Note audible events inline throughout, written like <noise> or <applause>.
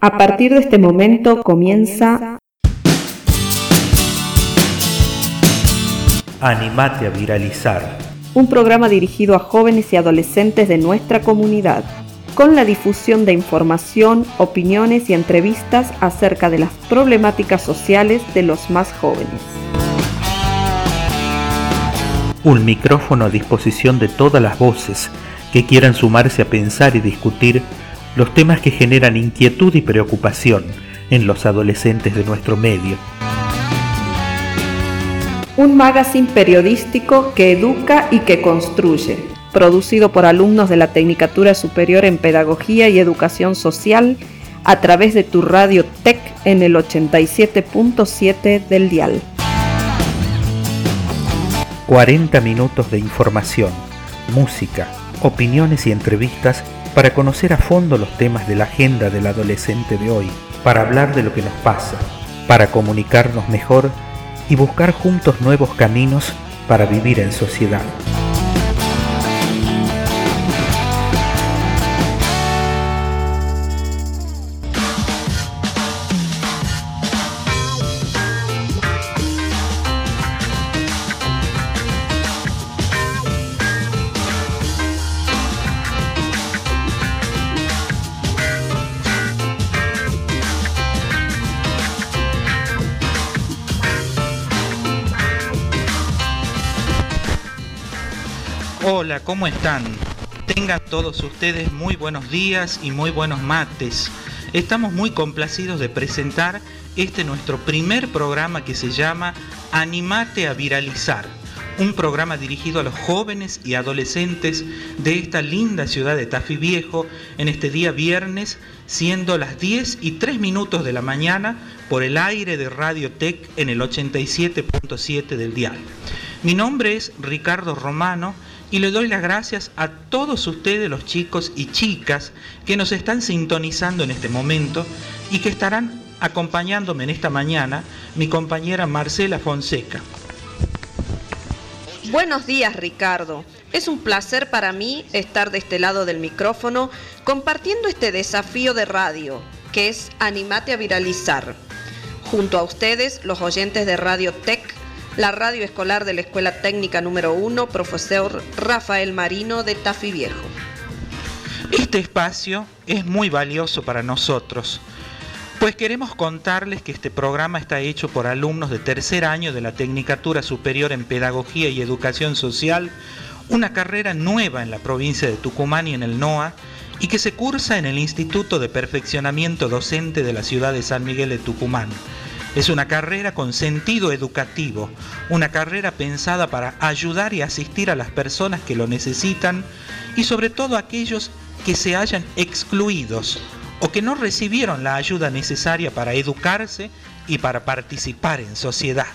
A partir de este momento comienza Animate a viralizar. Un programa dirigido a jóvenes y adolescentes de nuestra comunidad, con la difusión de información, opiniones y entrevistas acerca de las problemáticas sociales de los más jóvenes. Un micrófono a disposición de todas las voces que quieran sumarse a pensar y discutir los temas que generan inquietud y preocupación en los adolescentes de nuestro medio. Un magazine periodístico que educa y que construye, producido por alumnos de la Tecnicatura Superior en Pedagogía y Educación Social a través de tu radio TEC en el 87.7 del dial. 40 minutos de información, música, opiniones y entrevistas para conocer a fondo los temas de la agenda del adolescente de hoy, para hablar de lo que nos pasa, para comunicarnos mejor y buscar juntos nuevos caminos para vivir en sociedad. ¿Cómo están? Tengan todos ustedes muy buenos días y muy buenos mates. Estamos muy complacidos de presentar este nuestro primer programa que se llama Animate a Viralizar, un programa dirigido a los jóvenes y adolescentes de esta linda ciudad de Tafí Viejo en este día viernes, siendo las 10 y 3 minutos de la mañana por el aire de Radio Tech en el 87.7 del dial. Mi nombre es Ricardo Romano y le doy las gracias a todos ustedes, los chicos y chicas, que nos están sintonizando en este momento y que estarán acompañándome en esta mañana, mi compañera Marcela Fonseca. Buenos días, Ricardo. Es un placer para mí estar de este lado del micrófono compartiendo este desafío de radio, que es Animate a Viralizar. Junto a ustedes, los oyentes de Radio Tech la radio escolar de la Escuela Técnica número 1, profesor Rafael Marino de Tafi Viejo. Este espacio es muy valioso para nosotros, pues queremos contarles que este programa está hecho por alumnos de tercer año de la Tecnicatura Superior en Pedagogía y Educación Social, una carrera nueva en la provincia de Tucumán y en el NOA, y que se cursa en el Instituto de Perfeccionamiento Docente de la ciudad de San Miguel de Tucumán es una carrera con sentido educativo, una carrera pensada para ayudar y asistir a las personas que lo necesitan y sobre todo a aquellos que se hayan excluidos o que no recibieron la ayuda necesaria para educarse y para participar en sociedad.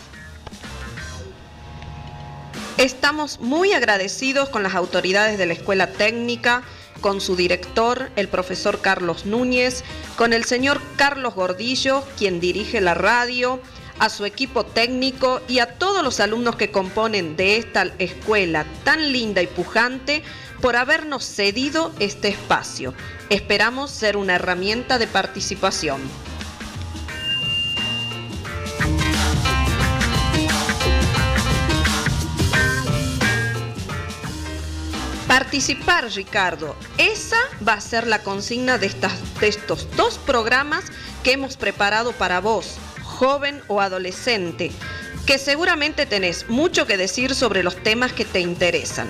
Estamos muy agradecidos con las autoridades de la escuela técnica con su director, el profesor Carlos Núñez, con el señor Carlos Gordillo, quien dirige la radio, a su equipo técnico y a todos los alumnos que componen de esta escuela tan linda y pujante por habernos cedido este espacio. Esperamos ser una herramienta de participación. Participar, Ricardo. Esa va a ser la consigna de, estos dos programas que hemos preparado para vos, joven o adolescente, que seguramente tenés mucho que decir sobre los temas que te interesan,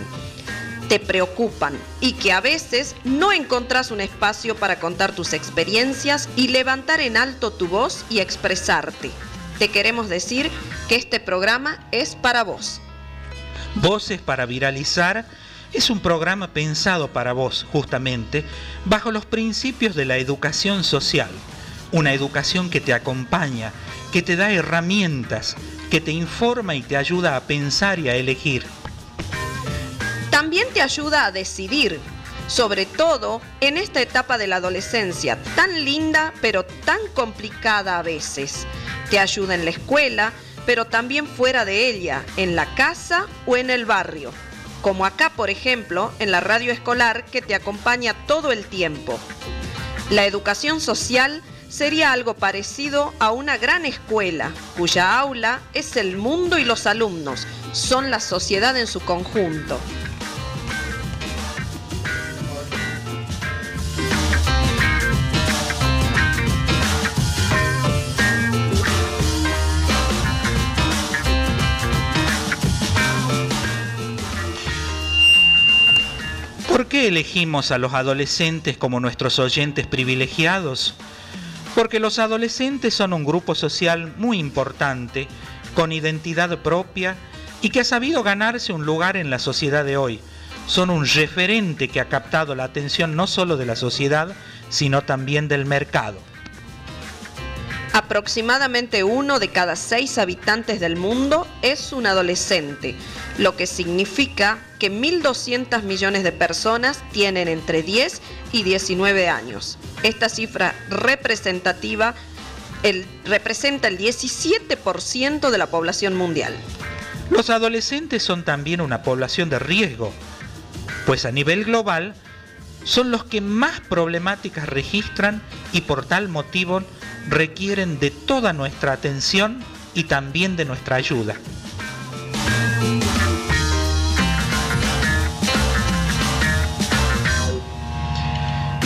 te preocupan y que a veces no encontrás un espacio para contar tus experiencias y levantar en alto tu voz y expresarte. Te queremos decir que este programa es para vos. Voces para viralizar es un programa pensado para vos, justamente, bajo los principios de la educación social. Una educación que te acompaña, que te da herramientas, que te informa y te ayuda a pensar y a elegir. También te ayuda a decidir, sobre todo en esta etapa de la adolescencia, tan linda pero tan complicada a veces. Te ayuda en la escuela, pero también fuera de ella, en la casa o en el barrio como acá por ejemplo en la radio escolar que te acompaña todo el tiempo. La educación social sería algo parecido a una gran escuela, cuya aula es el mundo y los alumnos, son la sociedad en su conjunto. ¿Por qué elegimos a los adolescentes como nuestros oyentes privilegiados? Porque los adolescentes son un grupo social muy importante, con identidad propia y que ha sabido ganarse un lugar en la sociedad de hoy. Son un referente que ha captado la atención no solo de la sociedad, sino también del mercado. Aproximadamente uno de cada seis habitantes del mundo es un adolescente, lo que significa que 1.200 millones de personas tienen entre 10 y 19 años. Esta cifra representativa representa el 17% de la población mundial. Los adolescentes son también una población de riesgo, pues a nivel global son los que más problemáticas registran y por tal motivo requieren de toda nuestra atención y también de nuestra ayuda.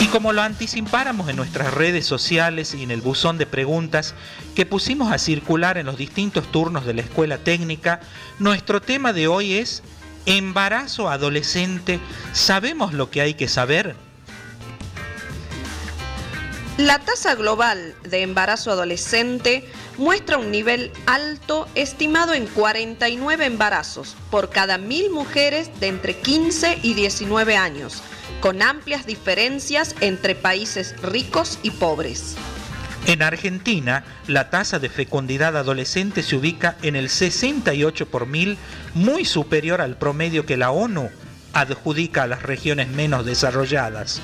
Y como lo anticipáramos en nuestras redes sociales y en el buzón de preguntas que pusimos a circular en los distintos turnos de la escuela técnica, nuestro tema de hoy es embarazo adolescente. ¿Sabemos lo que hay que saber? La tasa global de embarazo adolescente muestra un nivel alto estimado en 49 embarazos por cada mil mujeres de entre 15 y 19 años, con amplias diferencias entre países ricos y pobres. En Argentina, la tasa de fecundidad adolescente se ubica en el 68 por mil, muy superior al promedio que la ONU adjudica a las regiones menos desarrolladas.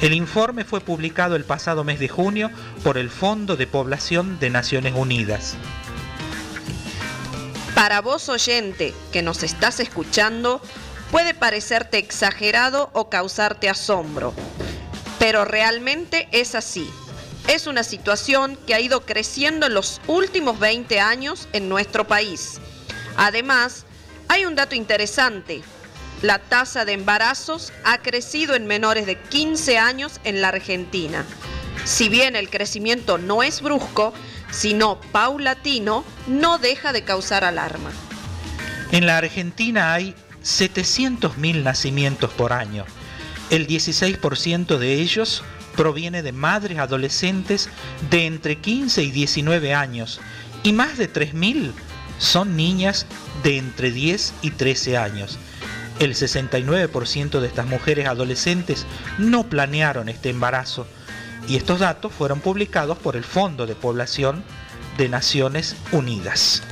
El informe fue publicado el pasado mes de junio por el Fondo de Población de Naciones Unidas. Para vos oyente que nos estás escuchando, puede parecerte exagerado o causarte asombro, pero realmente es así. Es una situación que ha ido creciendo en los últimos 20 años en nuestro país. Además, hay un dato interesante la tasa de embarazos ha crecido en menores de 15 años en la Argentina. Si bien el crecimiento no es brusco, sino paulatino, no deja de causar alarma. En la Argentina hay 700.000 nacimientos por año. El 16% de ellos proviene de madres adolescentes de entre 15 y 19 años y más de 3.000 son niñas de entre 10 y 13 años. El 69% de estas mujeres adolescentes no planearon este embarazo y estos datos fueron publicados por el Fondo de Población de Naciones Unidas.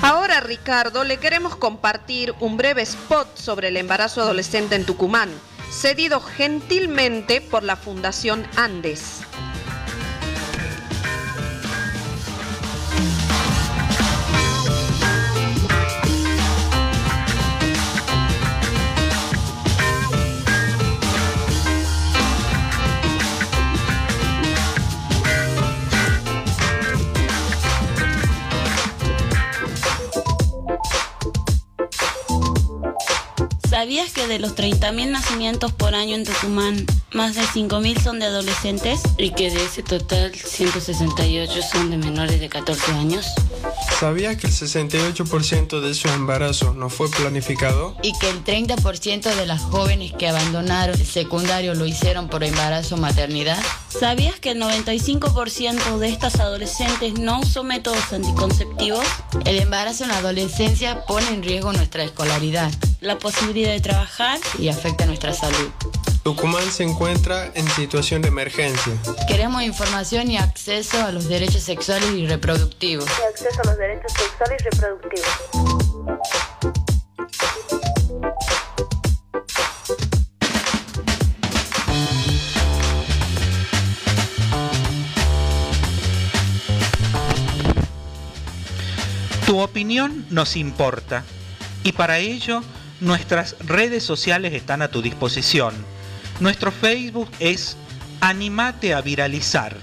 Ahora, Ricardo, le queremos compartir un breve spot sobre el embarazo adolescente en Tucumán, cedido gentilmente por la Fundación Andes. ¿Sabías que de los 30.000 nacimientos por año en Tucumán, más de 5.000 son de adolescentes? ¿Y que de ese total 168 son de menores de 14 años? ¿Sabías que el 68% de esos embarazos no fue planificado? Y que el 30% de las jóvenes que abandonaron el secundario lo hicieron por embarazo o maternidad? ¿Sabías que el 95% de estas adolescentes no usó métodos anticonceptivos? El embarazo en la adolescencia pone en riesgo nuestra escolaridad, la posibilidad de trabajar y afecta nuestra salud. Tucumán se encuentra en situación de emergencia. Queremos información y acceso a los derechos sexuales y reproductivos. Y acceso a los derechos sexuales y reproductivos. Tu opinión nos importa y para ello nuestras redes sociales están a tu disposición. Nuestro Facebook es Animate a viralizar.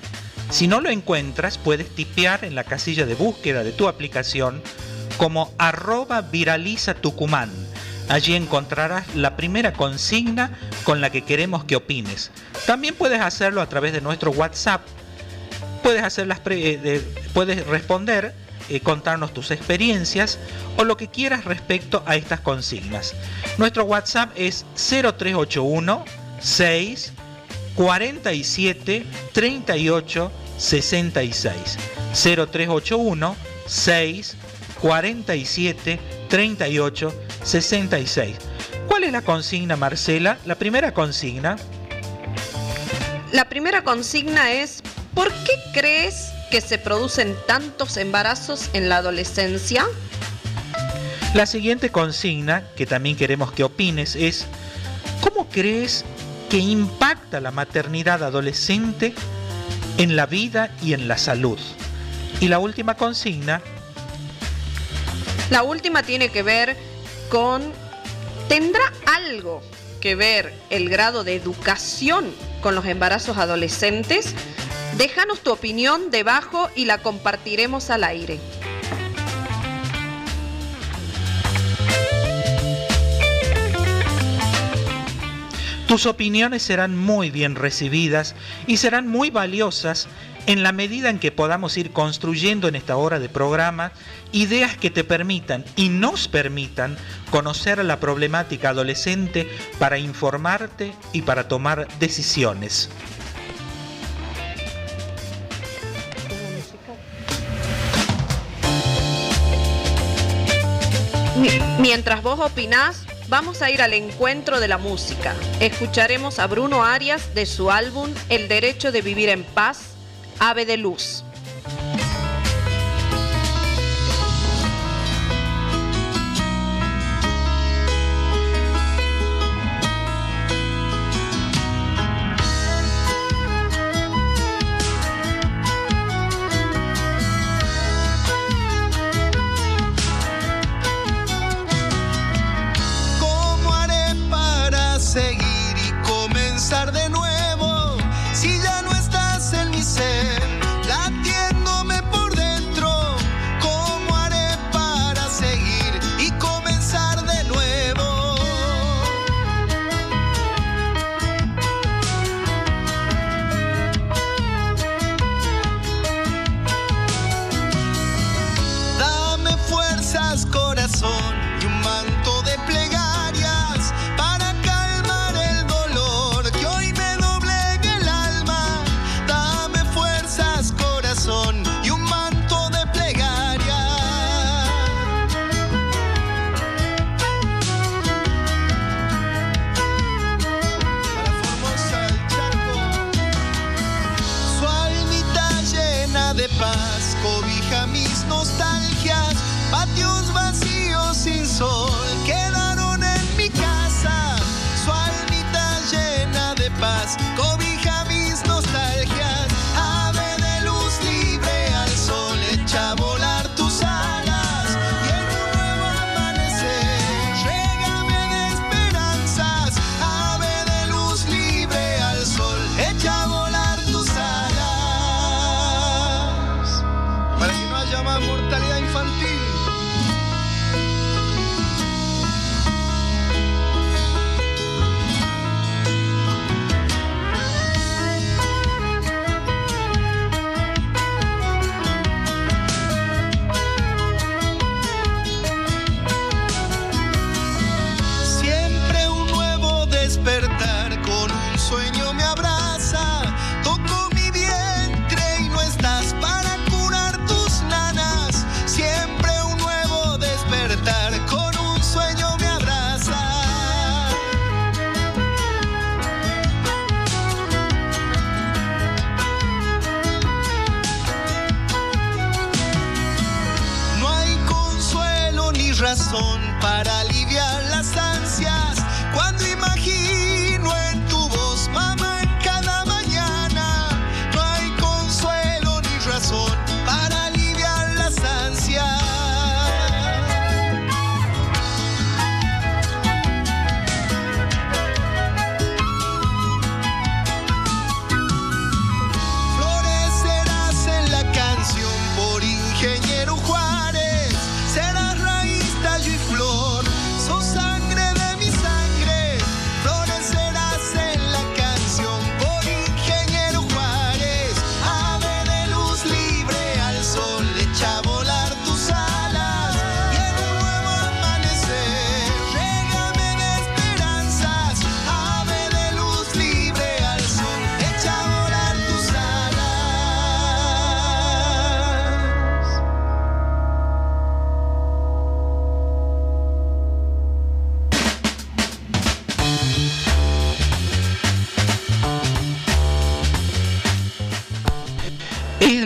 Si no lo encuentras, puedes tipear en la casilla de búsqueda de tu aplicación como arroba viraliza Tucumán. Allí encontrarás la primera consigna con la que queremos que opines. También puedes hacerlo a través de nuestro WhatsApp. Puedes, hacer las eh, puedes responder, eh, contarnos tus experiencias o lo que quieras respecto a estas consignas. Nuestro WhatsApp es 0381 6 47 38 66 0381 6 47 38 66. ¿Cuál es la consigna, Marcela? La primera consigna. La primera consigna es, ¿por qué crees que se producen tantos embarazos en la adolescencia? La siguiente consigna, que también queremos que opines, es, ¿cómo crees que impacta la maternidad adolescente en la vida y en la salud? Y la última consigna. La última tiene que ver con, ¿tendrá algo que ver el grado de educación con los embarazos adolescentes? Déjanos tu opinión debajo y la compartiremos al aire. Tus opiniones serán muy bien recibidas y serán muy valiosas en la medida en que podamos ir construyendo en esta hora de programa ideas que te permitan y nos permitan conocer la problemática adolescente para informarte y para tomar decisiones. Mientras vos opinás, vamos a ir al encuentro de la música. Escucharemos a Bruno Arias de su álbum El Derecho de Vivir en Paz Ave de Luz. bus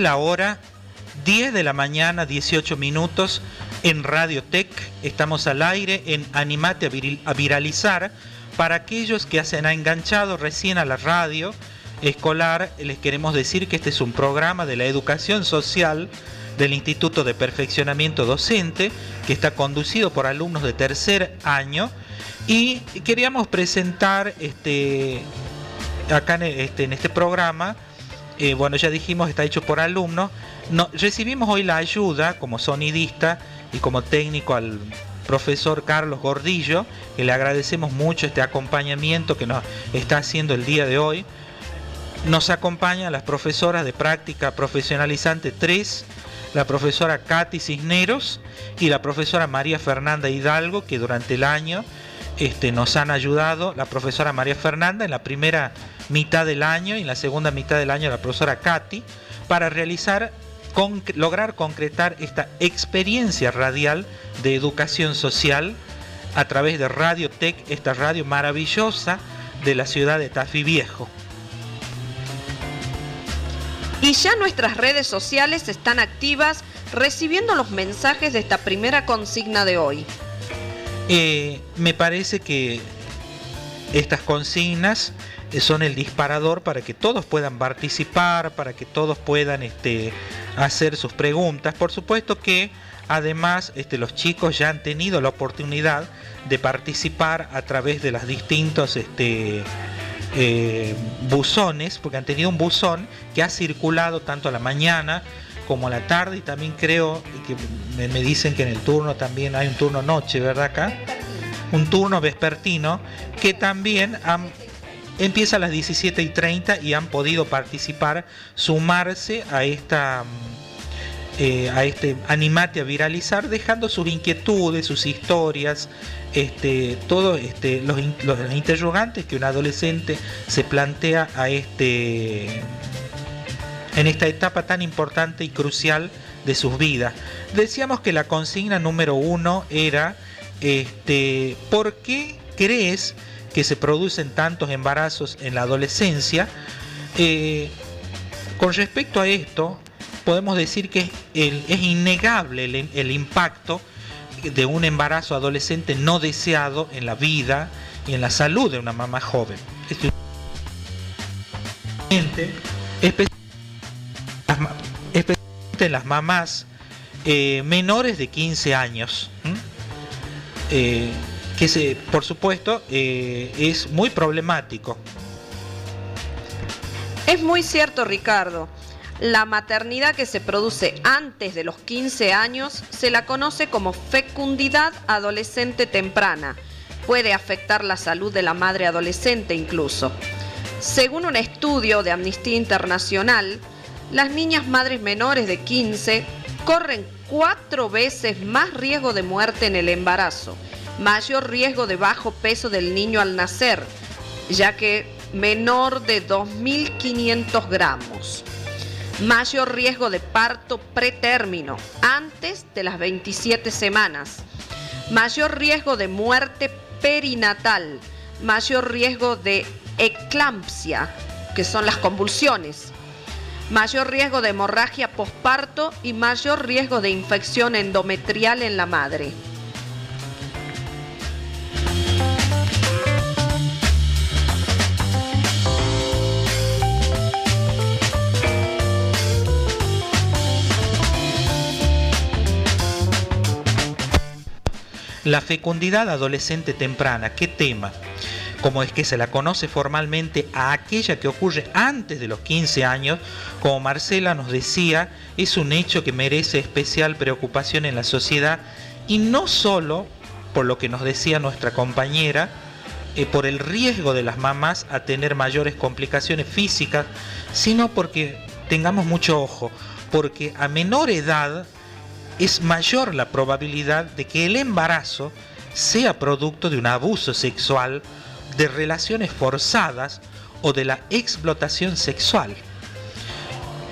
la hora 10 de la mañana, 18 minutos en Radio Tech. Estamos al aire en Animate a, Viralizar. Para aquellos que se han enganchado recién a la radio escolar, les queremos decir que este es un programa de la educación social del Instituto de Perfeccionamiento Docente, que está conducido por alumnos de tercer año. Y queríamos presentar este, acá en este, en este programa, eh, bueno, ya dijimos, está hecho por alumnos. No, recibimos hoy la ayuda como sonidista y como técnico al profesor Carlos Gordillo, que le agradecemos mucho este acompañamiento que nos está haciendo el día de hoy. Nos acompañan las profesoras de práctica profesionalizante 3, la profesora Katy Cisneros y la profesora María Fernanda Hidalgo, que durante el año este, nos han ayudado, la profesora María Fernanda en la primera mitad del año y en la segunda mitad del año la profesora Katy, para realizar, lograr concretar esta experiencia radial de educación social a través de Radio Tech, esta radio maravillosa de la ciudad de Tafí Viejo. Y ya nuestras redes sociales están activas recibiendo los mensajes de esta primera consigna de hoy. Eh, me parece que estas consignas son el disparador para que todos puedan participar, para que todos puedan este, hacer sus preguntas. Por supuesto que además este, los chicos ya han tenido la oportunidad de participar a través de los distintos este, eh, buzones, porque han tenido un buzón que ha circulado tanto a la mañana como a la tarde y también creo que me, dicen que en el turno también hay un turno noche, ¿verdad acá? Un turno vespertino que también empieza a las 17 y 30 y han podido participar, sumarse a esta eh, a este animate a viralizar, dejando sus inquietudes, sus historias, este, todos este, los, los, interrogantes que un adolescente se plantea a este, en esta etapa tan importante y crucial de sus vidas. Decíamos que la consigna número uno era, este, ¿por qué crees que se producen tantos embarazos en la adolescencia? Eh, con respecto a esto, podemos decir que es innegable el, impacto de un embarazo adolescente no deseado en la vida y en la salud de una mamá joven. Especialmente en las mamás eh, menores de 15 años, que se, por supuesto eh, es muy problemático. Es muy cierto, Ricardo. La maternidad que se produce antes de los 15 años se la conoce como fecundidad adolescente temprana. Puede afectar la salud de la madre adolescente incluso. Según un estudio de Amnistía Internacional, las niñas madres menores de 15 corren cuatro veces más riesgo de muerte en el embarazo, mayor riesgo de bajo peso del niño al nacer, ya que menor de 2.500 gramos. Mayor riesgo de parto pretérmino antes de las 27 semanas, mayor riesgo de muerte perinatal, mayor riesgo de eclampsia, que son las convulsiones, mayor riesgo de hemorragia posparto y mayor riesgo de infección endometrial en la madre. La fecundidad adolescente temprana, ¿qué tema? Como es que se la conoce formalmente a aquella que ocurre antes de los 15 años, como Marcela nos decía, es un hecho que merece especial preocupación en la sociedad y no solo por lo que nos decía nuestra compañera, eh, por el riesgo de las mamás a tener mayores complicaciones físicas, sino porque tengamos mucho ojo, porque a menor edad es mayor la probabilidad de que el embarazo sea producto de un abuso sexual, de relaciones forzadas o de la explotación sexual.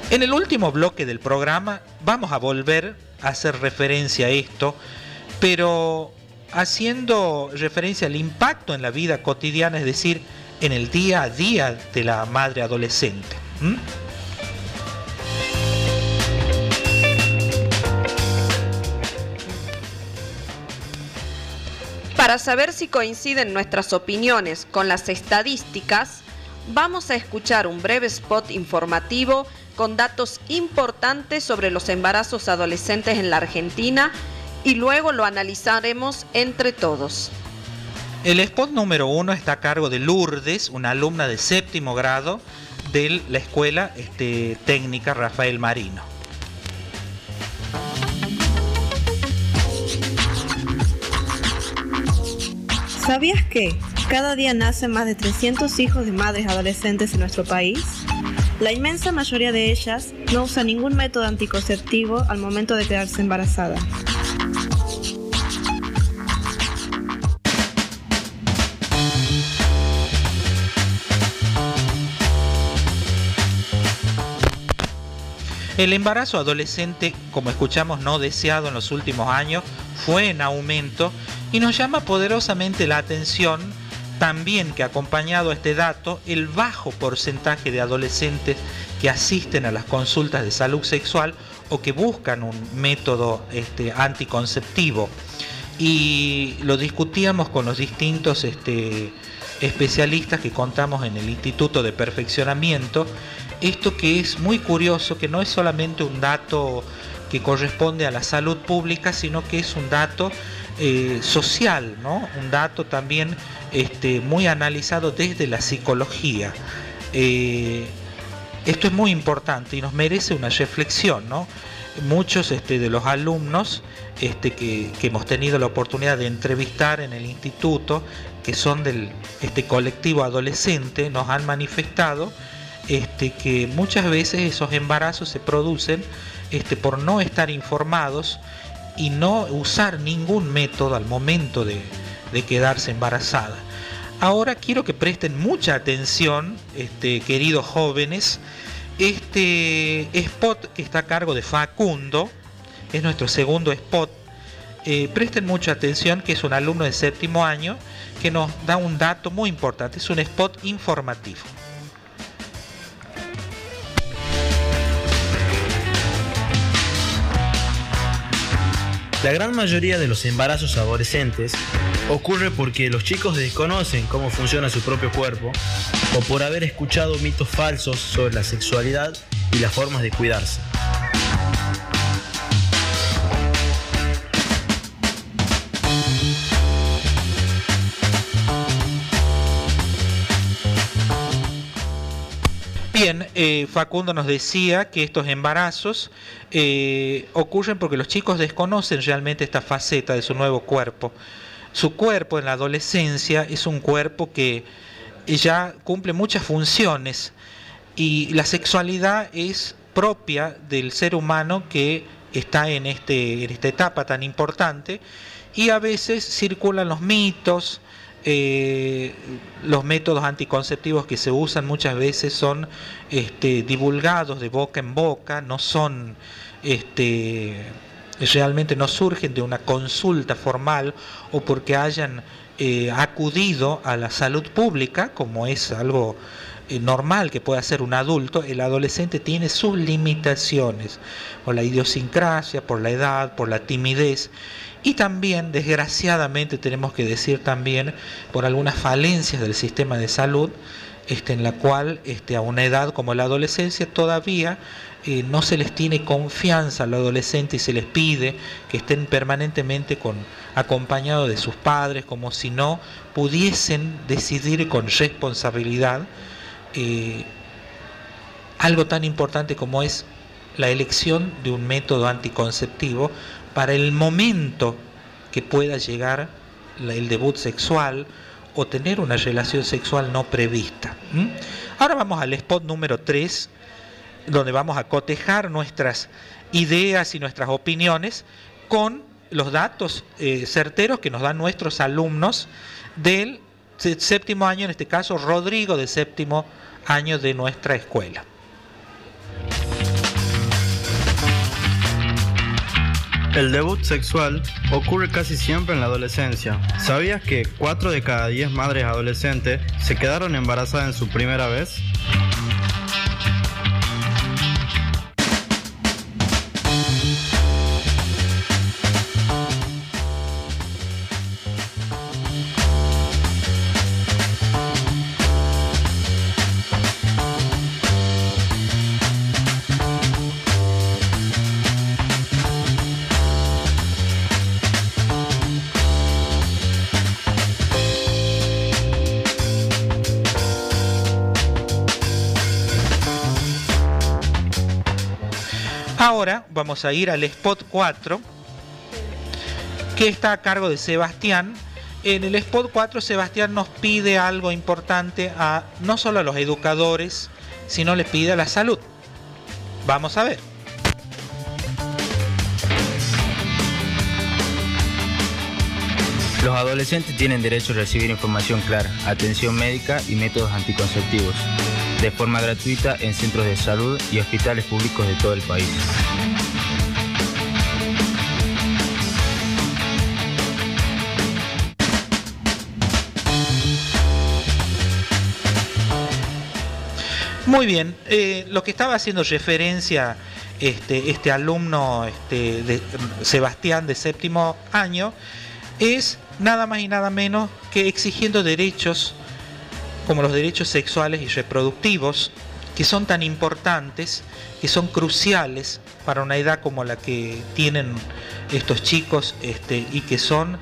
En el último bloque del programa vamos a volver a hacer referencia a esto, pero haciendo referencia al impacto en la vida cotidiana, es decir, en el día a día de la madre adolescente. Para saber si coinciden nuestras opiniones con las estadísticas, vamos a escuchar un breve spot informativo con datos importantes sobre los embarazos adolescentes en la Argentina y luego lo analizaremos entre todos. El spot número uno está a cargo de Lourdes, una alumna de séptimo grado de la escuela este, técnica Rafael Marino. ¿Sabías que cada día nacen más de 300 hijos de madres adolescentes en nuestro país? La inmensa mayoría de ellas no usa ningún método anticonceptivo al momento de quedarse embarazada. El embarazo adolescente, como escuchamos, no deseado en los últimos años, fue en aumento y nos llama poderosamente la atención también que acompañado a este dato, el bajo porcentaje de adolescentes que asisten a las consultas de salud sexual o que buscan un método este, anticonceptivo. Y lo discutíamos con los distintos este, especialistas que contamos en el Instituto de Perfeccionamiento, esto que es muy curioso, que no es solamente un dato que corresponde a la salud pública, sino que es un dato eh, social, ¿no? un dato también este, muy analizado desde la psicología. Eh, esto es muy importante y nos merece una reflexión. Muchos este, de los alumnos este, que, hemos tenido la oportunidad de entrevistar en el instituto, que son del este colectivo adolescente, nos han manifestado que muchas veces esos embarazos se producen por no estar informados y no usar ningún método al momento de, quedarse embarazada. Ahora quiero que presten mucha atención, este, queridos jóvenes. Este spot que está a cargo de Facundo, es nuestro segundo spot. Eh, presten mucha atención que es un alumno de séptimo año que nos da un dato muy importante. Es un spot informativo. La gran mayoría de los embarazos adolescentes ocurre porque los chicos desconocen cómo funciona su propio cuerpo o por haber escuchado mitos falsos sobre la sexualidad y las formas de cuidarse. Bien, eh, Facundo nos decía que estos embarazos eh, ocurren porque los chicos desconocen realmente esta faceta de su nuevo cuerpo. Su cuerpo en la adolescencia es un cuerpo que ya cumple muchas funciones y la sexualidad es propia del ser humano que está en, este, en esta etapa tan importante y a veces circulan los mitos, eh, los métodos anticonceptivos que se usan muchas veces son este, divulgados de boca en boca, no son este, realmente no surgen de una consulta formal o porque hayan eh, acudido a la salud pública, como es algo eh, normal que puede hacer un adulto, el adolescente tiene sus limitaciones por la idiosincrasia, por la edad, por la timidez y también, desgraciadamente, tenemos que decir también por algunas falencias del sistema de salud, este, en la cual este, a una edad como la adolescencia todavía eh, no se les tiene confianza al adolescente y se les pide que estén permanentemente acompañados de sus padres, como si no pudiesen decidir con responsabilidad eh, algo tan importante como es la elección de un método anticonceptivo para el momento que pueda llegar el debut sexual o tener una relación sexual no prevista. Ahora vamos al spot número 3, donde vamos a cotejar nuestras ideas y nuestras opiniones con los datos eh, certeros que nos dan nuestros alumnos del séptimo año, en este caso Rodrigo de séptimo año de nuestra escuela. El debut sexual ocurre casi siempre en la adolescencia. ¿Sabías que 4 de cada 10 madres adolescentes se quedaron embarazadas en su primera vez? Vamos a ir al spot 4, que está a cargo de Sebastián. En el spot 4 Sebastián nos pide algo importante a no solo a los educadores, sino les pide a la salud. Vamos a ver. Los adolescentes tienen derecho a recibir información clara, atención médica y métodos anticonceptivos, de forma gratuita en centros de salud y hospitales públicos de todo el país. Muy bien, eh, lo que estaba haciendo referencia este, este alumno este, de Sebastián de séptimo año es nada más y nada menos que exigiendo derechos como los derechos sexuales y reproductivos, que son tan importantes, que son cruciales para una edad como la que tienen estos chicos este, y que son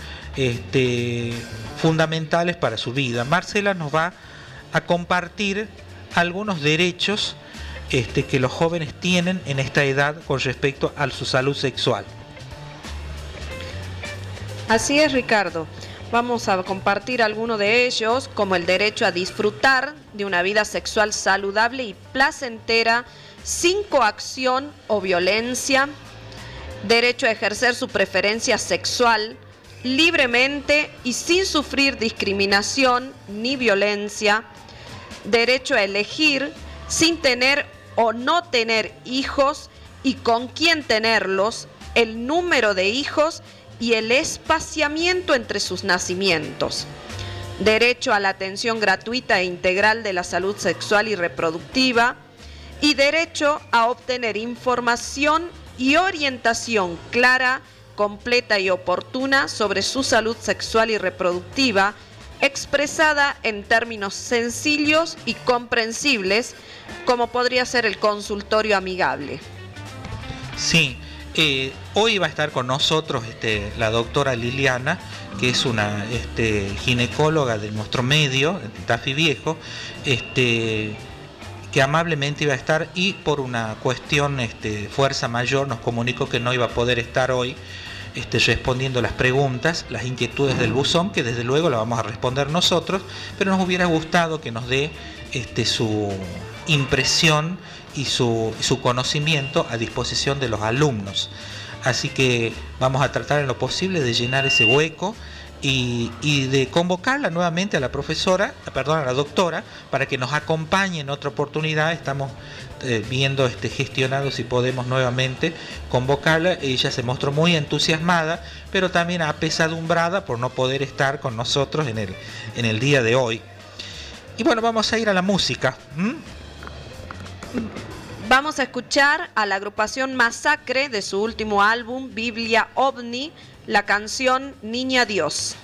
fundamentales para su vida. Marcela nos va a compartir algunos derechos este, que los jóvenes tienen en esta edad con respecto a su salud sexual. Así es, Ricardo. Vamos a compartir algunos de ellos, como el derecho a disfrutar de una vida sexual saludable y placentera, sin coacción o violencia, derecho a ejercer su preferencia sexual libremente y sin sufrir discriminación ni violencia, derecho a elegir sin tener o no tener hijos y con quién tenerlos, el número de hijos y el espaciamiento entre sus nacimientos. Derecho a la atención gratuita e integral de la salud sexual y reproductiva. Y derecho a obtener información y orientación clara, completa y oportuna sobre su salud sexual y reproductiva, expresada en términos sencillos y comprensibles, como podría ser el consultorio amigable. Sí, eh, hoy va a estar con nosotros este, la doctora Liliana, que es una este, ginecóloga de nuestro medio, Tafi Viejo, este, que amablemente iba a estar y por una cuestión este, fuerza mayor nos comunicó que no iba a poder estar hoy este, respondiendo las preguntas, las inquietudes del buzón, que desde luego la vamos a responder nosotros, pero nos hubiera gustado que nos dé este, su impresión y su, su conocimiento a disposición de los alumnos. Así que vamos a tratar en lo posible de llenar ese hueco y, de convocarla nuevamente a la profesora, perdón, a la doctora, para que nos acompañe en otra oportunidad. Estamos eh, viendo este, gestionado si podemos nuevamente convocarla. Ella se mostró muy entusiasmada, pero también apesadumbrada por no poder estar con nosotros en el, en el día de hoy. Y bueno, vamos a ir a la música. Vamos a escuchar a la agrupación Masacre de su último álbum, Biblia OVNI, la canción Niña Dios.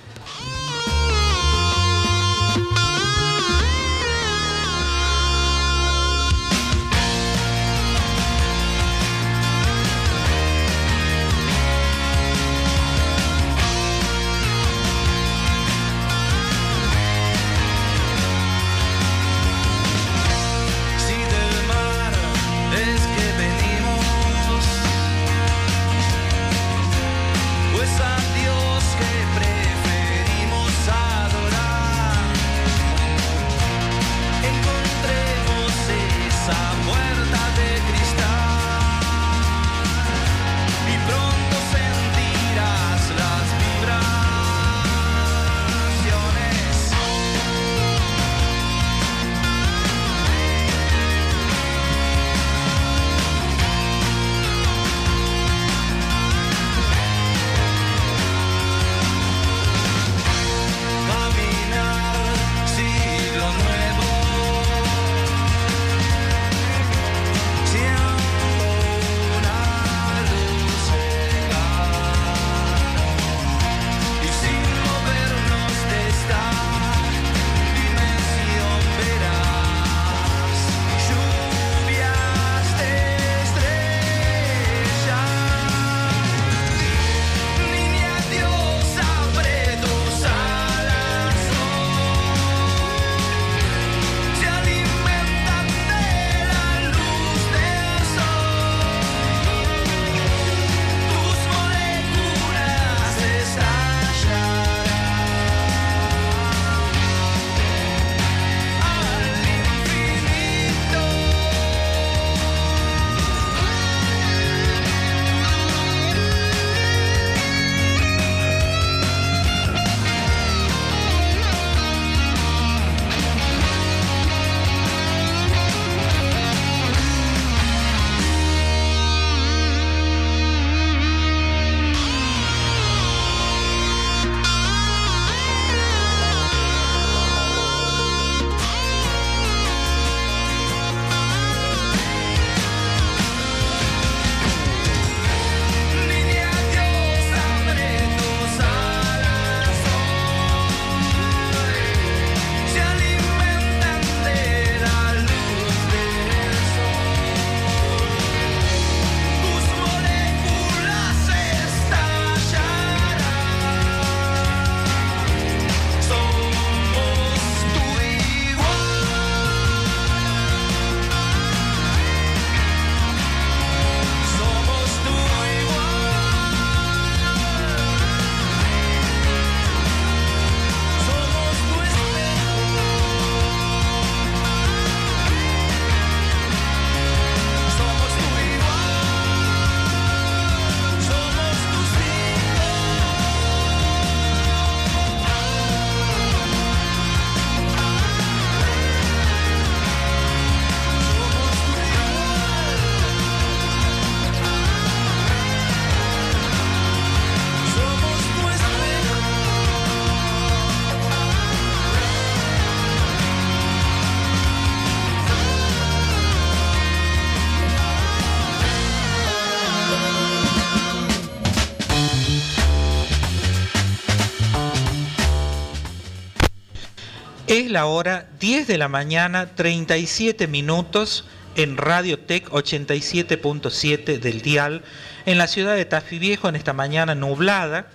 La hora 10 de la mañana, 37 minutos en Radio Tech 87.7 del dial en la ciudad de Tafí Viejo en esta mañana nublada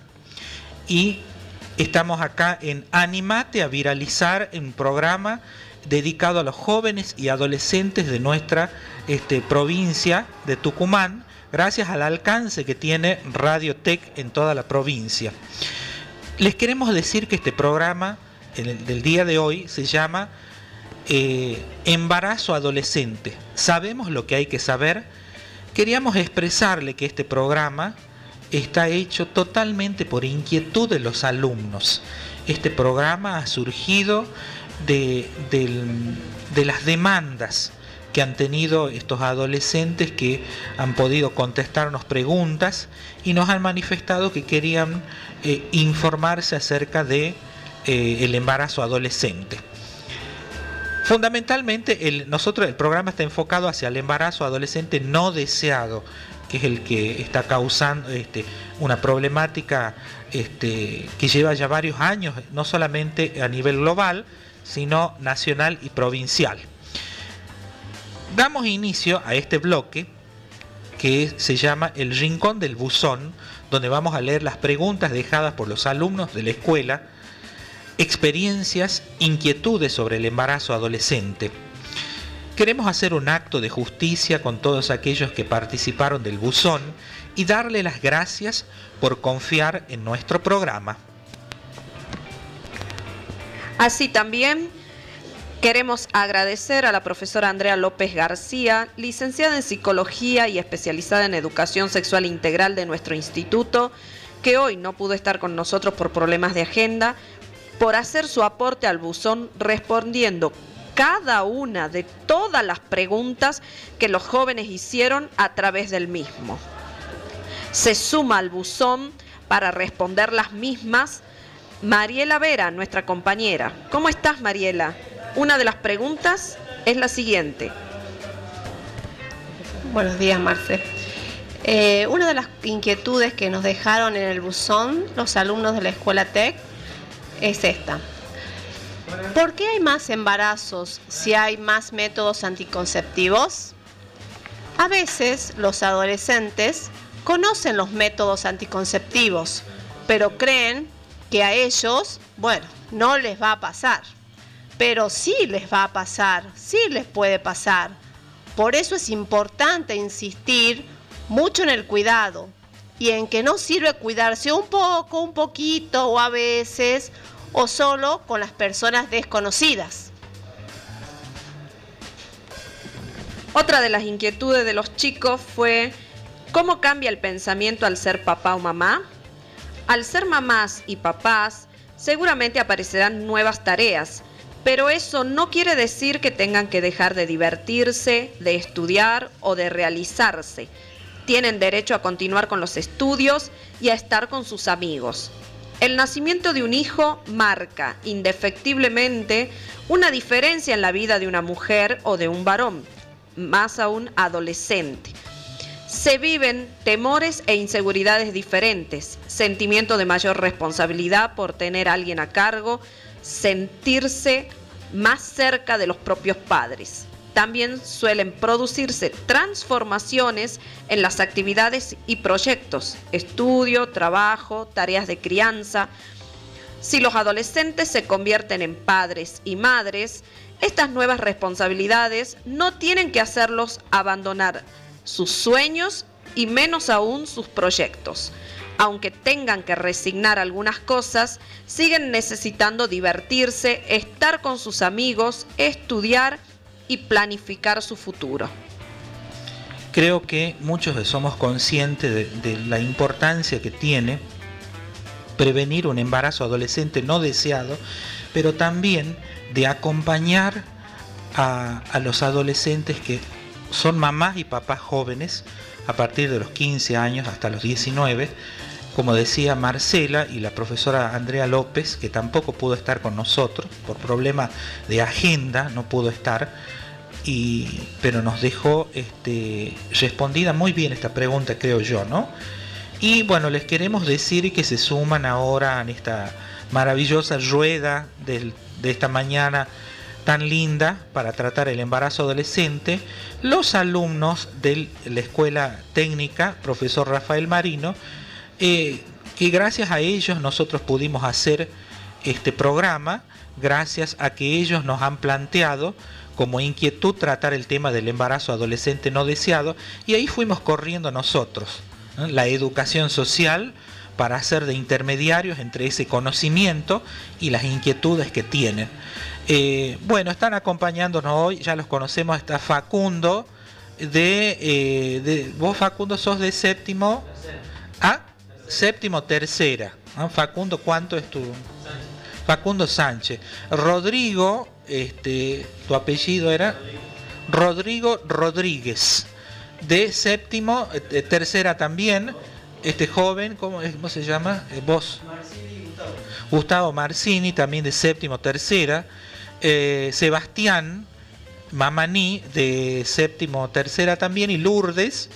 y estamos acá en Animate a viralizar un programa dedicado a los jóvenes y adolescentes de nuestra este, provincia de Tucumán, gracias al alcance que tiene Radio Tech en toda la provincia. Les queremos decir que este programa del día de hoy se llama eh, Embarazo Adolescente. Sabemos lo que hay que saber. Queríamos expresarle que este programa está hecho totalmente por inquietud de los alumnos. Este programa ha surgido de, de las demandas que han tenido estos adolescentes que han podido contestarnos preguntas y nos han manifestado que querían eh, informarse acerca de eh, el embarazo adolescente. Fundamentalmente, el, nosotros el programa está enfocado hacia el embarazo adolescente no deseado, que es el que está causando este, una problemática este, que lleva ya varios años, no solamente a nivel global, sino nacional y provincial. Damos inicio a este bloque que se llama El Rincón del Buzón, donde vamos a leer las preguntas dejadas por los alumnos de la escuela, experiencias, inquietudes sobre el embarazo adolescente. Queremos hacer un acto de justicia con todos aquellos que participaron del buzón y darle las gracias por confiar en nuestro programa. Así también Queremos agradecer a la profesora Andrea López García, licenciada en Psicología y especializada en Educación Sexual Integral de nuestro instituto, que hoy no pudo estar con nosotros por problemas de agenda, por hacer su aporte al buzón respondiendo cada una de todas las preguntas que los jóvenes hicieron a través del mismo. Se suma al buzón para responder las mismas Mariela Vera, nuestra compañera. ¿Cómo estás, Mariela? Una de las preguntas es la siguiente. Buenos días, Marce. Eh, una de las inquietudes que nos dejaron en el buzón los alumnos de la escuela TEC es esta. ¿Por qué hay más embarazos si hay más métodos anticonceptivos? A veces los adolescentes conocen los métodos anticonceptivos, pero creen que a ellos, bueno, no les va a pasar pero sí les va a pasar, sí les puede pasar. Por eso es importante insistir mucho en el cuidado y en que no sirve cuidarse un poco, un poquito o a veces o solo con las personas desconocidas. Otra de las inquietudes de los chicos fue cómo cambia el pensamiento al ser papá o mamá. Al ser mamás y papás, seguramente aparecerán nuevas tareas, pero eso no quiere decir que tengan que dejar de divertirse, de estudiar o de realizarse. Tienen derecho a continuar con los estudios y a estar con sus amigos. El nacimiento de un hijo marca indefectiblemente una diferencia en la vida de una mujer o de un varón, más aún adolescente. Se viven temores e inseguridades diferentes, sentimiento de mayor responsabilidad por tener a alguien a cargo, sentirse más cerca de los propios padres. También suelen producirse transformaciones en las actividades y proyectos, estudio, trabajo, tareas de crianza. Si los adolescentes se convierten en padres y madres, estas nuevas responsabilidades no tienen que hacerlos abandonar sus sueños y menos aún sus proyectos aunque tengan que resignar algunas cosas, siguen necesitando divertirse, estar con sus amigos, estudiar y planificar su futuro. Creo que muchos somos conscientes de, la importancia que tiene prevenir un embarazo adolescente no deseado, pero también de acompañar a, los adolescentes que son mamás y papás jóvenes a partir de los 15 años hasta los 19, como decía Marcela y la profesora Andrea López, que tampoco pudo estar con nosotros por problema de agenda, no pudo estar, y, pero nos dejó este, respondida muy bien esta pregunta, creo yo, ¿no? Y bueno, les queremos decir que se suman ahora en esta maravillosa rueda de esta mañana tan linda para tratar el embarazo adolescente, los alumnos de la Escuela Técnica, profesor Rafael Marino, eh, que gracias a ellos nosotros pudimos hacer este programa, gracias a que ellos nos han planteado como inquietud tratar el tema del embarazo adolescente no deseado y ahí fuimos corriendo nosotros, la educación social para hacer de intermediarios entre ese conocimiento y las inquietudes que tienen. Eh, bueno, están acompañándonos hoy, ya los conocemos, está Facundo, de, eh, vos Facundo sos de séptimo, ¿ah? Séptimo tercera. ¿Ah? Facundo, ¿cuánto es tu? Facundo Sánchez. Rodrigo, este, tu apellido era Rodrigo Rodríguez, de séptimo, eh, tercera también. Este joven, ¿cómo, cómo se llama? Eh, vos. Gustavo. Marcini, también de séptimo, tercera. Eh, Sebastián Mamaní, de séptimo, tercera también. Y Lourdes,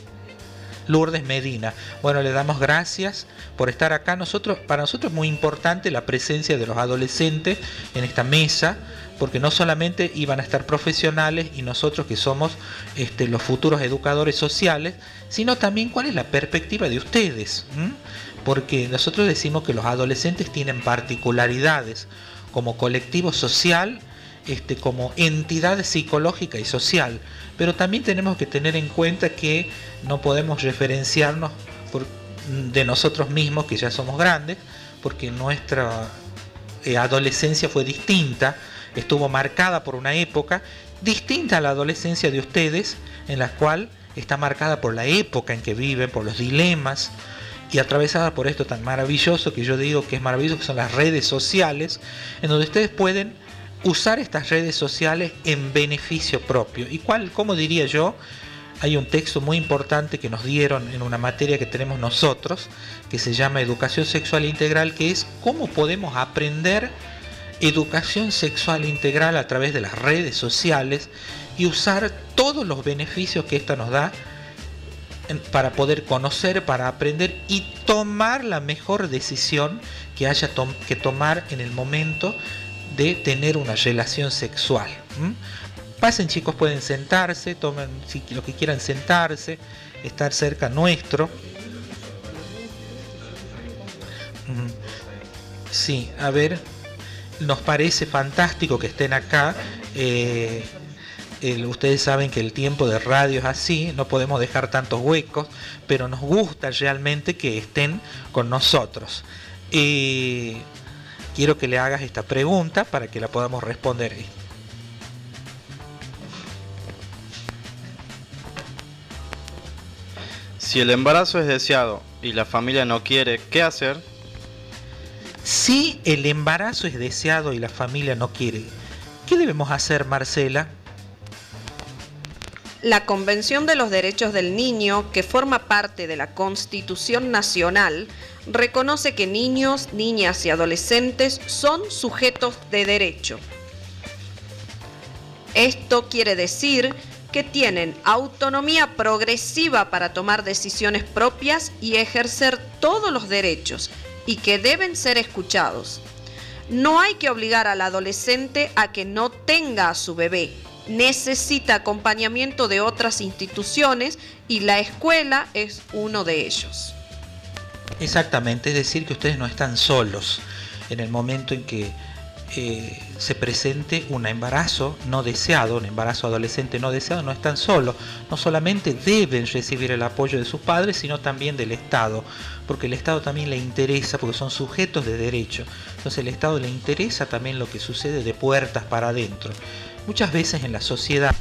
Lourdes Medina. Bueno, le damos gracias por estar acá. Nosotros, para nosotros es muy importante la presencia de los adolescentes en esta mesa, porque no solamente iban a estar profesionales y nosotros que somos este, los futuros educadores sociales, sino también cuál es la perspectiva de ustedes. Porque nosotros decimos que los adolescentes tienen particularidades como colectivo social, este, como entidad psicológica y social, pero también tenemos que tener en cuenta que no podemos referenciarnos de nosotros mismos, que ya somos grandes, porque nuestra eh, adolescencia fue distinta, estuvo marcada por una época distinta a la adolescencia de ustedes, en la cual está marcada por la época en que viven, por los dilemas, y atravesada por esto tan maravilloso que yo digo que es maravilloso, que son las redes sociales, en donde ustedes pueden usar estas redes sociales en beneficio propio. ¿Y cuál, cómo diría yo? Hay un texto muy importante que nos dieron en una materia que tenemos nosotros, que se llama Educación Sexual Integral, que es cómo podemos aprender educación sexual integral a través de las redes sociales y usar todos los beneficios que esta nos da para poder conocer, para aprender y tomar la mejor decisión que haya que tomar en el momento de tener una relación sexual. Pasen chicos, pueden sentarse, tomen si lo que quieran sentarse, estar cerca nuestro. Sí, a ver, nos parece fantástico que estén acá. Eh, ustedes saben que el tiempo de radio es así, no podemos dejar tantos huecos, pero nos gusta realmente que estén con nosotros. Eh, quiero que le hagas esta pregunta para que la podamos responder. Si el embarazo es deseado y la familia no quiere, ¿qué hacer? Si el embarazo es deseado y la familia no quiere, ¿qué debemos hacer, Marcela? La Convención de los Derechos del Niño, que forma parte de la Constitución Nacional, reconoce que niños, niñas y adolescentes son sujetos de derecho. Esto quiere decir que tienen autonomía progresiva para tomar decisiones propias y ejercer todos los derechos y que deben ser escuchados. No hay que obligar al adolescente a que no tenga a su bebé. Necesita acompañamiento de otras instituciones y la escuela es uno de ellos. Exactamente, es decir, que ustedes no están solos en el momento en que eh, se presente un embarazo no deseado, un embarazo adolescente no deseado, no están solos. No solamente deben recibir el apoyo de sus padres, sino también del Estado, porque el Estado también le interesa, porque son sujetos de derecho. Entonces el Estado le interesa también lo que sucede de puertas para adentro. Muchas veces en la sociedad,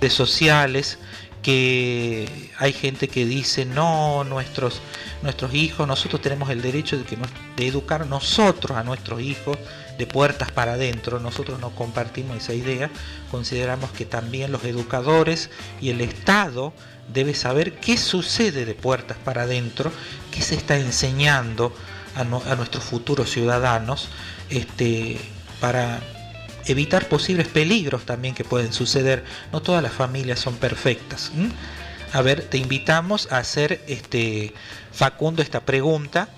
de sociales, que hay gente que dice, no, nuestros, nuestros hijos, nosotros tenemos el derecho de, educar nosotros a nuestros hijos de puertas para adentro. Nosotros no compartimos esa idea, consideramos que también los educadores y el Estado debe saber qué sucede de puertas para adentro, qué se está enseñando a, a nuestros futuros ciudadanos este, para evitar posibles peligros también que pueden suceder. No todas las familias son perfectas. A ver, te invitamos a hacer este Facundo esta pregunta.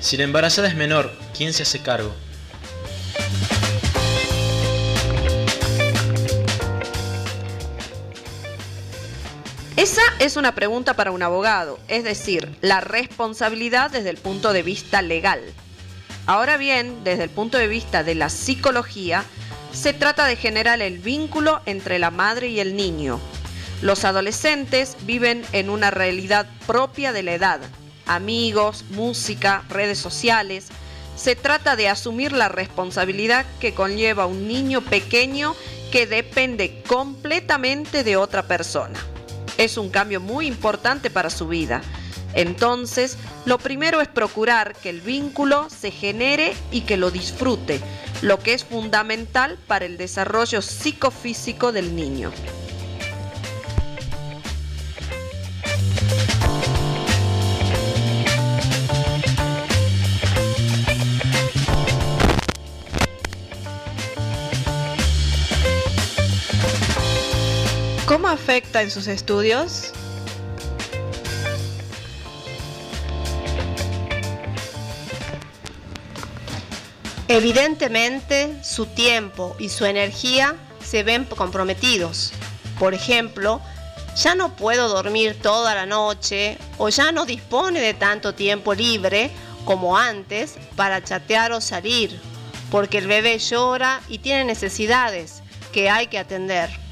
Si la embarazada es menor, ¿quién se hace cargo? Esa es una pregunta para un abogado, es decir, la responsabilidad desde el punto de vista legal. Ahora bien, desde el punto de vista de la psicología, se trata de generar el vínculo entre la madre y el niño. Los adolescentes viven en una realidad propia de la edad, amigos, música, redes sociales. Se trata de asumir la responsabilidad que conlleva un niño pequeño que depende completamente de otra persona. Es un cambio muy importante para su vida. Entonces, lo primero es procurar que el vínculo se genere y que lo disfrute, lo que es fundamental para el desarrollo psicofísico del niño. ¿Cómo afecta en sus estudios? Evidentemente, su tiempo y su energía se ven comprometidos. Por ejemplo, ya no puedo dormir toda la noche o ya no dispone de tanto tiempo libre como antes para chatear o salir, porque el bebé llora y tiene necesidades que hay que atender.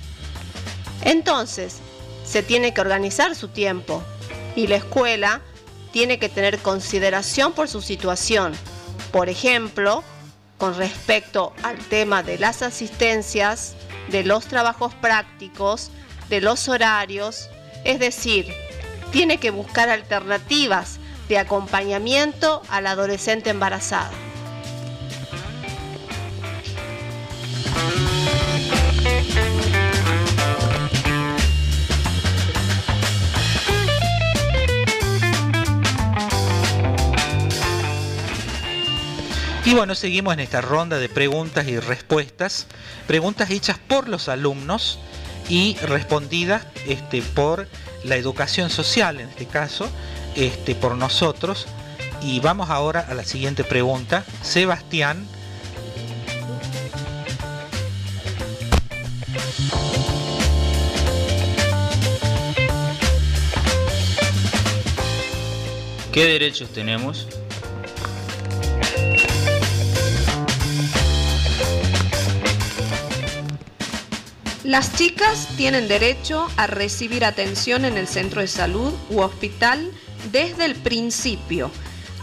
Entonces, se tiene que organizar su tiempo y la escuela tiene que tener consideración por su situación. Por ejemplo, con respecto al tema de las asistencias, de los trabajos prácticos, de los horarios, es decir, tiene que buscar alternativas de acompañamiento a la adolescente embarazada. Y bueno, seguimos en esta ronda de preguntas y respuestas. Preguntas hechas por los alumnos y respondidas este, por la educación social, en este caso, este, por nosotros. Y vamos ahora a la siguiente pregunta. Sebastián. ¿Qué derechos tenemos? Las chicas tienen derecho a recibir atención en el centro de salud u hospital desde el principio,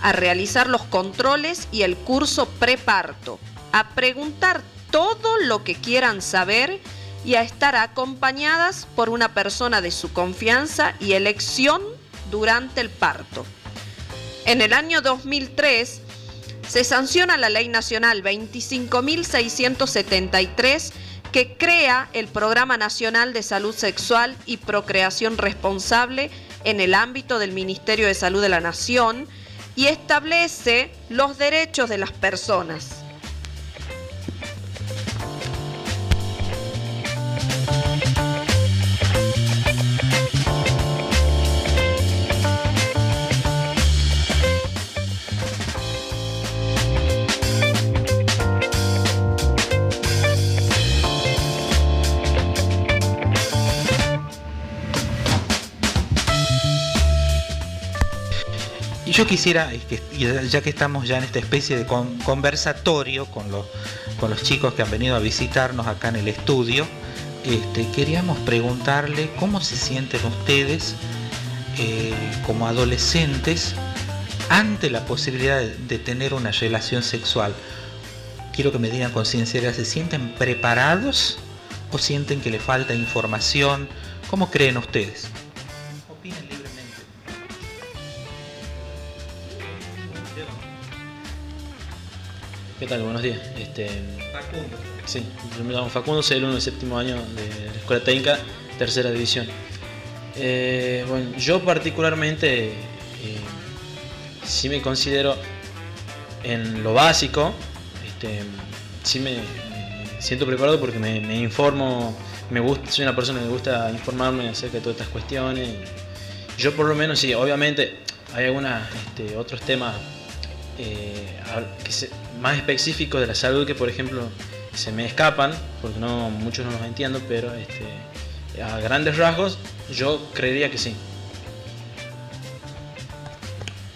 a realizar los controles y el curso preparto, a preguntar todo lo que quieran saber y a estar acompañadas por una persona de su confianza y elección durante el parto. En el año 2003 se sanciona la Ley Nacional 25.673 que crea el Programa Nacional de Salud Sexual y Procreación Responsable en el ámbito del Ministerio de Salud de la Nación y establece los derechos de las personas. Yo quisiera, ya que estamos ya en esta especie de conversatorio con los, con los chicos que han venido a visitarnos acá en el estudio, este, queríamos preguntarle cómo se sienten ustedes eh, como adolescentes ante la posibilidad de, tener una relación sexual. Quiero que me digan con sinceridad, ¿se sienten preparados o sienten que le falta información? ¿Cómo creen ustedes? ¿Qué tal? Buenos días. Este, Facundo. Sí, yo me llamo Facundo, soy el uno del séptimo año de la Escuela Técnica, tercera división. Eh, bueno, yo particularmente eh, sí me considero en lo básico, este, sí me, siento preparado porque me, informo, me gusta, soy una persona que me gusta informarme acerca de todas estas cuestiones. Yo por lo menos sí, obviamente hay algunos este, otros temas eh, más específicos de la salud que por ejemplo se me escapan, porque no muchos no los entiendo, pero este, a grandes rasgos yo creería que sí.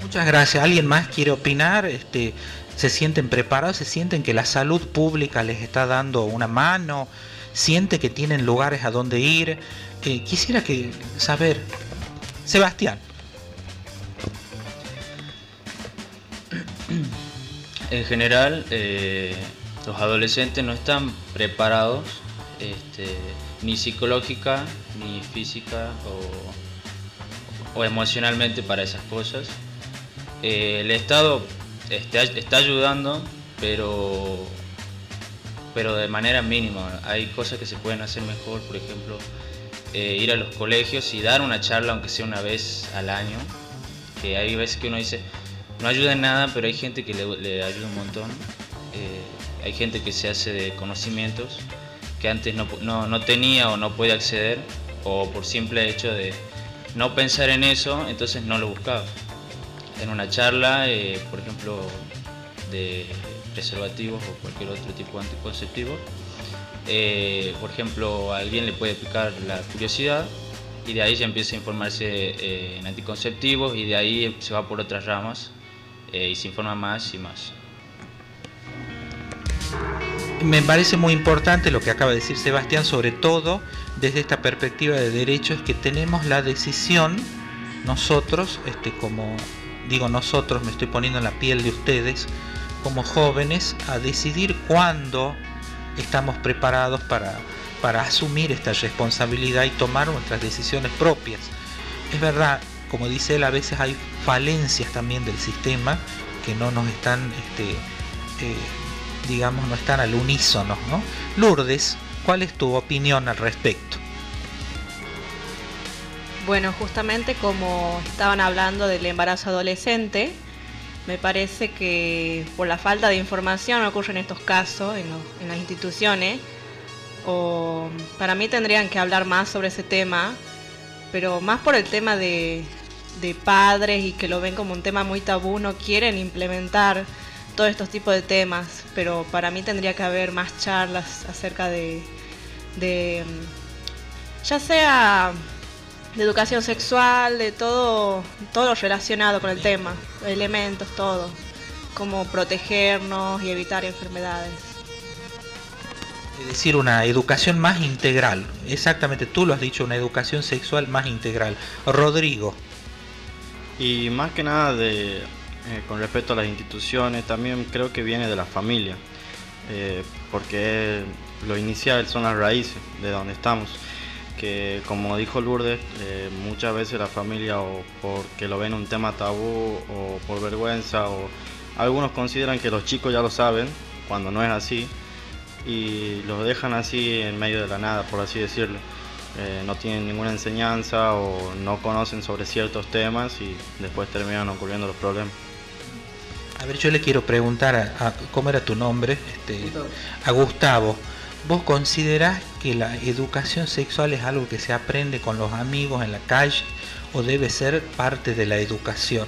Muchas gracias. ¿Alguien más quiere opinar? Este, ¿Se sienten preparados? ¿Se sienten que la salud pública les está dando una mano? ¿Siente que tienen lugares a donde ir? Eh, quisiera que saber, Sebastián. En general, eh, los adolescentes no están preparados este, ni psicológica, ni física o, emocionalmente para esas cosas. Eh, el Estado está, está, ayudando, pero, pero de manera mínima. Hay cosas que se pueden hacer mejor, por ejemplo, eh, ir a los colegios y dar una charla, aunque sea una vez al año. Hay veces que uno dice, no ayuda en nada, pero hay gente que le, ayuda un montón. Eh, hay gente que se hace de conocimientos que antes no, tenía o no puede acceder, o por simple hecho de no pensar en eso, entonces no lo buscaba. En una charla, eh, por ejemplo, de preservativos o cualquier otro tipo de anticonceptivo, eh, por ejemplo, alguien le puede picar la curiosidad y de ahí ya empieza a informarse en anticonceptivos y de ahí se va por otras ramas y se informa más y más me parece muy importante lo que acaba de decir Sebastián, sobre todo desde esta perspectiva de derechos, que tenemos la decisión nosotros, este, como digo nosotros, me estoy poniendo en la piel de ustedes, como jóvenes, a decidir cuándo estamos preparados para, para asumir esta responsabilidad y tomar nuestras decisiones propias. Es verdad, como dice él, a veces hay falencias también del sistema que no nos están este, eh, digamos, no están al unísono, ¿no? Lourdes, ¿cuál es tu opinión al respecto? Bueno, justamente como estaban hablando del embarazo adolescente, me parece que por la falta de información ocurren estos casos en, las instituciones, o para mí tendrían que hablar más sobre ese tema, pero más por el tema de, de padres y que lo ven como un tema muy tabú, no quieren implementar todos estos tipos de temas, pero para mí tendría que haber más charlas acerca de, mm, ya sea de educación sexual, de todo, todo relacionado con el tema, elementos, todo, como protegernos y evitar enfermedades. Es decir, una educación más integral. Exactamente, tú lo has dicho, una educación sexual más integral. Rodrigo. Y más que nada de eh, con respecto a las instituciones, también creo que viene de la familia, eh, porque lo inicial son las raíces de donde estamos, que como dijo Lourdes, eh, muchas veces la familia o porque lo ven un tema tabú o por vergüenza o algunos consideran que los chicos ya lo saben, cuando no es así, y los dejan así en medio de la nada, por así decirlo. No tienen ninguna enseñanza o no conocen sobre ciertos temas y después terminan ocurriendo los problemas. A ver, yo le quiero preguntar a, cómo era tu nombre, este, a Gustavo. ¿Vos considerás que la educación sexual es algo que se aprende con los amigos en la calle o debe ser parte de la educación?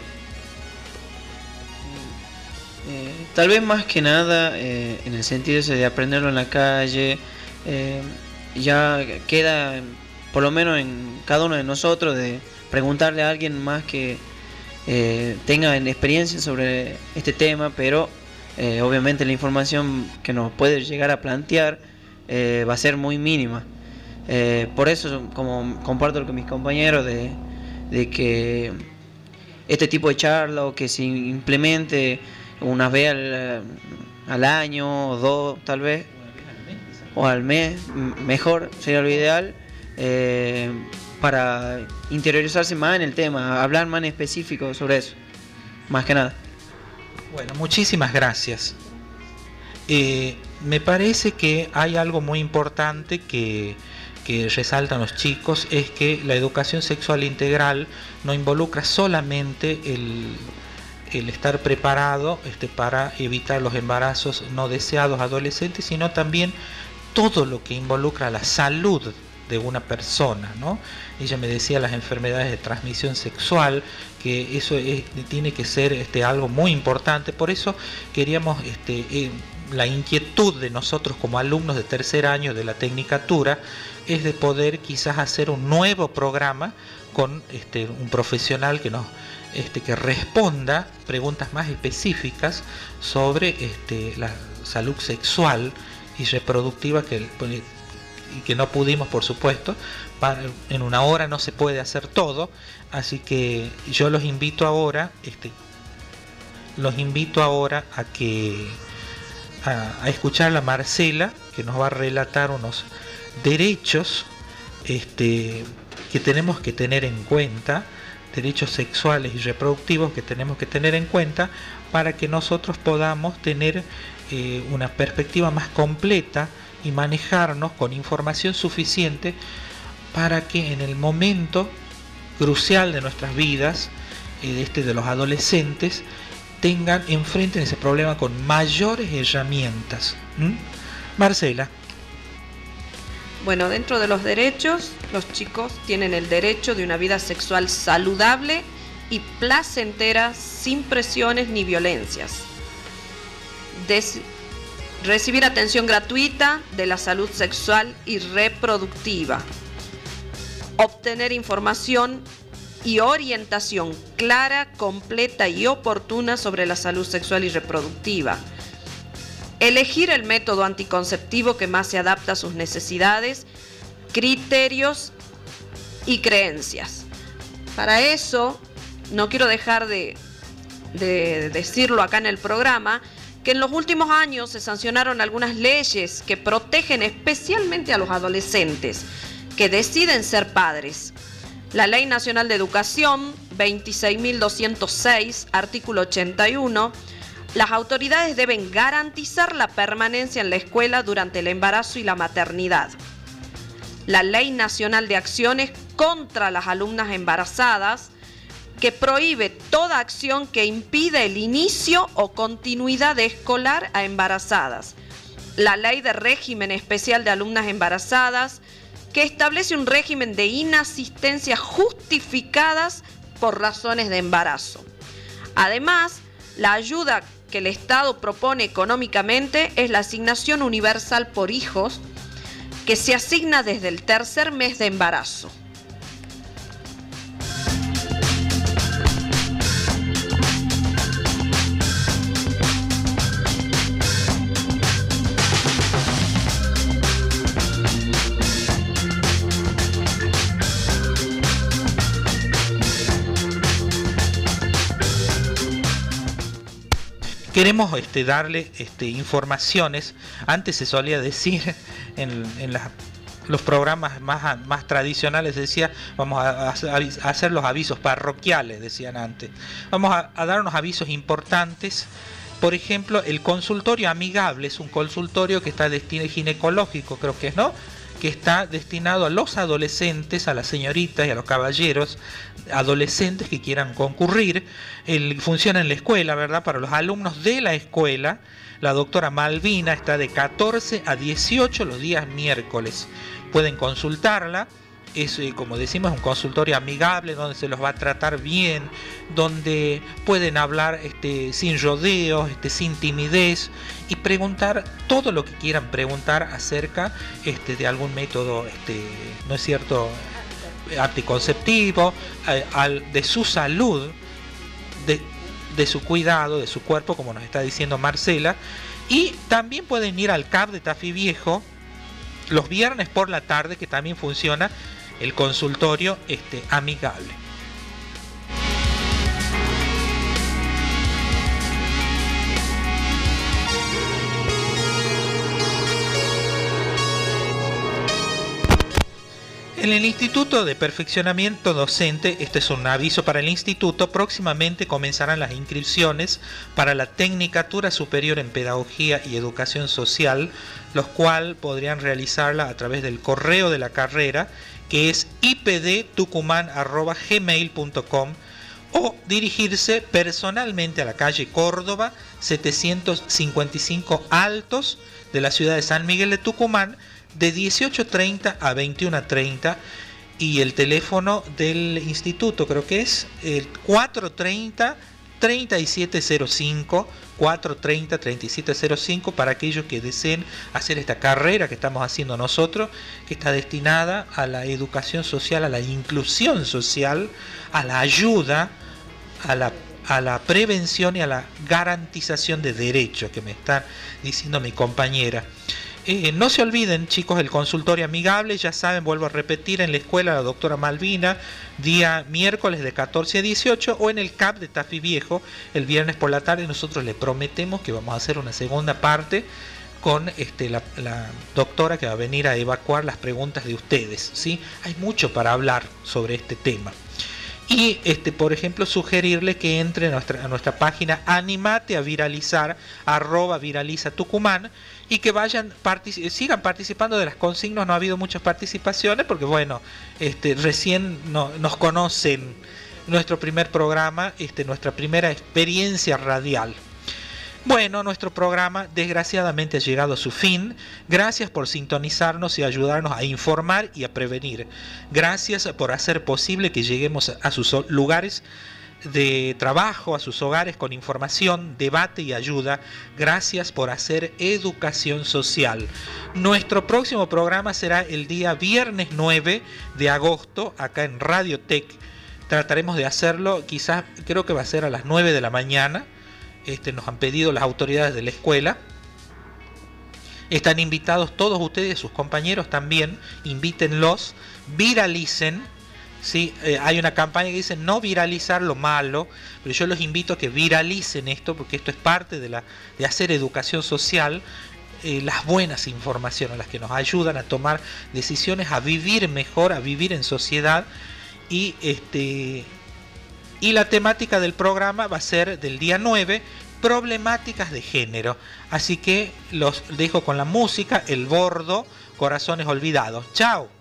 Eh, tal vez más que nada eh, en el sentido de aprenderlo en la calle, eh, ya queda por lo menos en cada uno de nosotros de preguntarle a alguien más que eh, tengan experiencia sobre este tema, pero eh, obviamente la información que nos puede llegar a plantear eh, va a ser muy mínima. por eso, como comparto con mis compañeros, de, que este tipo de charla o que se implemente una vez al, año o dos tal vez, o al mes, mejor sería lo ideal para interiorizarse más en el tema, hablar más en específico sobre eso, más que nada. Bueno, muchísimas gracias. Eh, me parece que hay algo muy importante que, que resaltan los chicos, es que la educación sexual integral no involucra solamente el, el estar preparado este, para evitar los embarazos no deseados adolescentes, sino también todo lo que involucra la salud de una persona, ¿no? Ella me decía las enfermedades de transmisión sexual, que eso tiene que ser este, algo muy importante, por eso queríamos este, eh, la inquietud de nosotros como alumnos de tercer año de la Tecnicatura es de poder quizás hacer un nuevo programa con este, un profesional que nos este, que responda preguntas más específicas sobre la salud sexual y reproductiva que, y que no pudimos, por supuesto. En una hora no se puede hacer todo, así que yo los invito ahora, este, los invito ahora a que a, escuchar a la Marcela, que nos va a relatar unos derechos este, que tenemos que tener en cuenta, derechos sexuales y reproductivos que tenemos que tener en cuenta para que nosotros podamos tener eh, una perspectiva más completa y manejarnos con información suficiente para que en el momento crucial de nuestras vidas, eh, este de los adolescentes, tengan, enfrenten ese problema con mayores herramientas. Marcela. Bueno, dentro de los derechos, los chicos tienen el derecho de una vida sexual saludable y placentera sin presiones ni violencias. recibir atención gratuita de la salud sexual y reproductiva. Obtener información y orientación clara, completa y oportuna sobre la salud sexual y reproductiva. Elegir el método anticonceptivo que más se adapta a sus necesidades, criterios y creencias. Para eso, no quiero dejar de, decirlo acá en el programa, que en los últimos años se sancionaron algunas leyes que protegen especialmente a los adolescentes que deciden ser padres la Ley Nacional de Educación 26.206, artículo 81, las autoridades deben garantizar la permanencia en la escuela durante el embarazo y la maternidad. La Ley Nacional de Acciones contra las alumnas embarazadas, que prohíbe toda acción que impida el inicio o continuidad escolar a embarazadas. La Ley de Régimen Especial de Alumnas Embarazadas, que establece un régimen de inasistencia justificadas por razones de embarazo. Además, la ayuda que el Estado propone económicamente es la asignación universal por hijos, que se asigna desde el tercer mes de embarazo. Queremos este, darle este, informaciones. Antes se solía decir <laughs> en, los programas más, tradicionales, decía, vamos a, hacer los avisos parroquiales, decían antes. Vamos a, a dar unos avisos importantes. Por ejemplo, el consultorio amigable es un consultorio que está destinado ginecológico, creo que es, ¿no? Que está destinado a los adolescentes, a las señoritas y a los caballeros adolescentes que quieran concurrir. El, funciona en la escuela, ¿verdad? Para los alumnos de la escuela. La doctora Malvina está de 14 a 18 los días miércoles. Pueden consultarla es, eh, como decimos, un consultorio amigable donde se los va a tratar bien, donde pueden hablar este, sin rodeos, este, sin timidez y preguntar todo lo que quieran preguntar acerca este, de algún método, este, ¿no es cierto?, anticonceptivo, de su salud, de, de su cuidado, de su cuerpo, como nos está diciendo Marcela. Y también pueden ir al CAP de Tafí Viejo los viernes por la tarde, que también funciona el consultorio este, amigable. En el Instituto de Perfeccionamiento Docente, este es un aviso para el instituto, próximamente comenzarán las inscripciones para la Tecnicatura Superior en Pedagogía y Educación Social, los cuales podrían realizarla a través del correo de la carrera que es ipdtucuman.gmail.com o dirigirse personalmente a la calle Córdoba 755 Altos de la ciudad de San Miguel de Tucumán, de 18.30 a 21.30 y el teléfono del instituto creo que es el 430 3705 430 3705 para aquellos que deseen hacer esta carrera que estamos haciendo nosotros, que está destinada a la educación social, a la inclusión social, a la ayuda, a la, a la prevención y a la garantización de derechos que me está diciendo mi compañera. Eh, no se olviden, chicos, el consultorio amigable, ya saben, vuelvo a repetir, en la escuela la doctora Malvina, día miércoles de 14 a 18, o en el CAP de Tafi Viejo, el viernes por la tarde. Nosotros le prometemos que vamos a hacer una segunda parte con este, la, la, doctora que va a venir a evacuar las preguntas de ustedes. ¿sí? Hay mucho para hablar sobre este tema. Y, este, por ejemplo, sugerirle que entre a nuestra, a nuestra página Animate a viralizar, arroba viraliza Tucumán, y que vayan sigan participando de las consignas. No ha habido muchas participaciones porque, bueno, este, recién no, nos conocen nuestro primer programa, este, nuestra primera experiencia radial. Bueno, nuestro programa desgraciadamente ha llegado a su fin. Gracias por sintonizarnos y ayudarnos a informar y a prevenir. Gracias por hacer posible que lleguemos a sus lugares de trabajo, a sus hogares con información, debate y ayuda. Gracias por hacer educación social. Nuestro próximo programa será el día viernes 9 de agosto acá en Radio Tech. Trataremos de hacerlo, quizás creo que va a ser a las 9 de la mañana este, nos han pedido las autoridades de la escuela. Están invitados todos ustedes, sus compañeros también, invítenlos, viralicen. ¿Sí? Eh, hay una campaña que dice no viralizar lo malo, pero yo los invito a que viralicen esto, porque esto es parte de, la, de hacer educación social, eh, las buenas informaciones, las que nos ayudan a tomar decisiones, a vivir mejor, a vivir en sociedad y este y la temática del programa va a ser del día 9, problemáticas de género. Así que los dejo con la música, el bordo, corazones olvidados. Chao.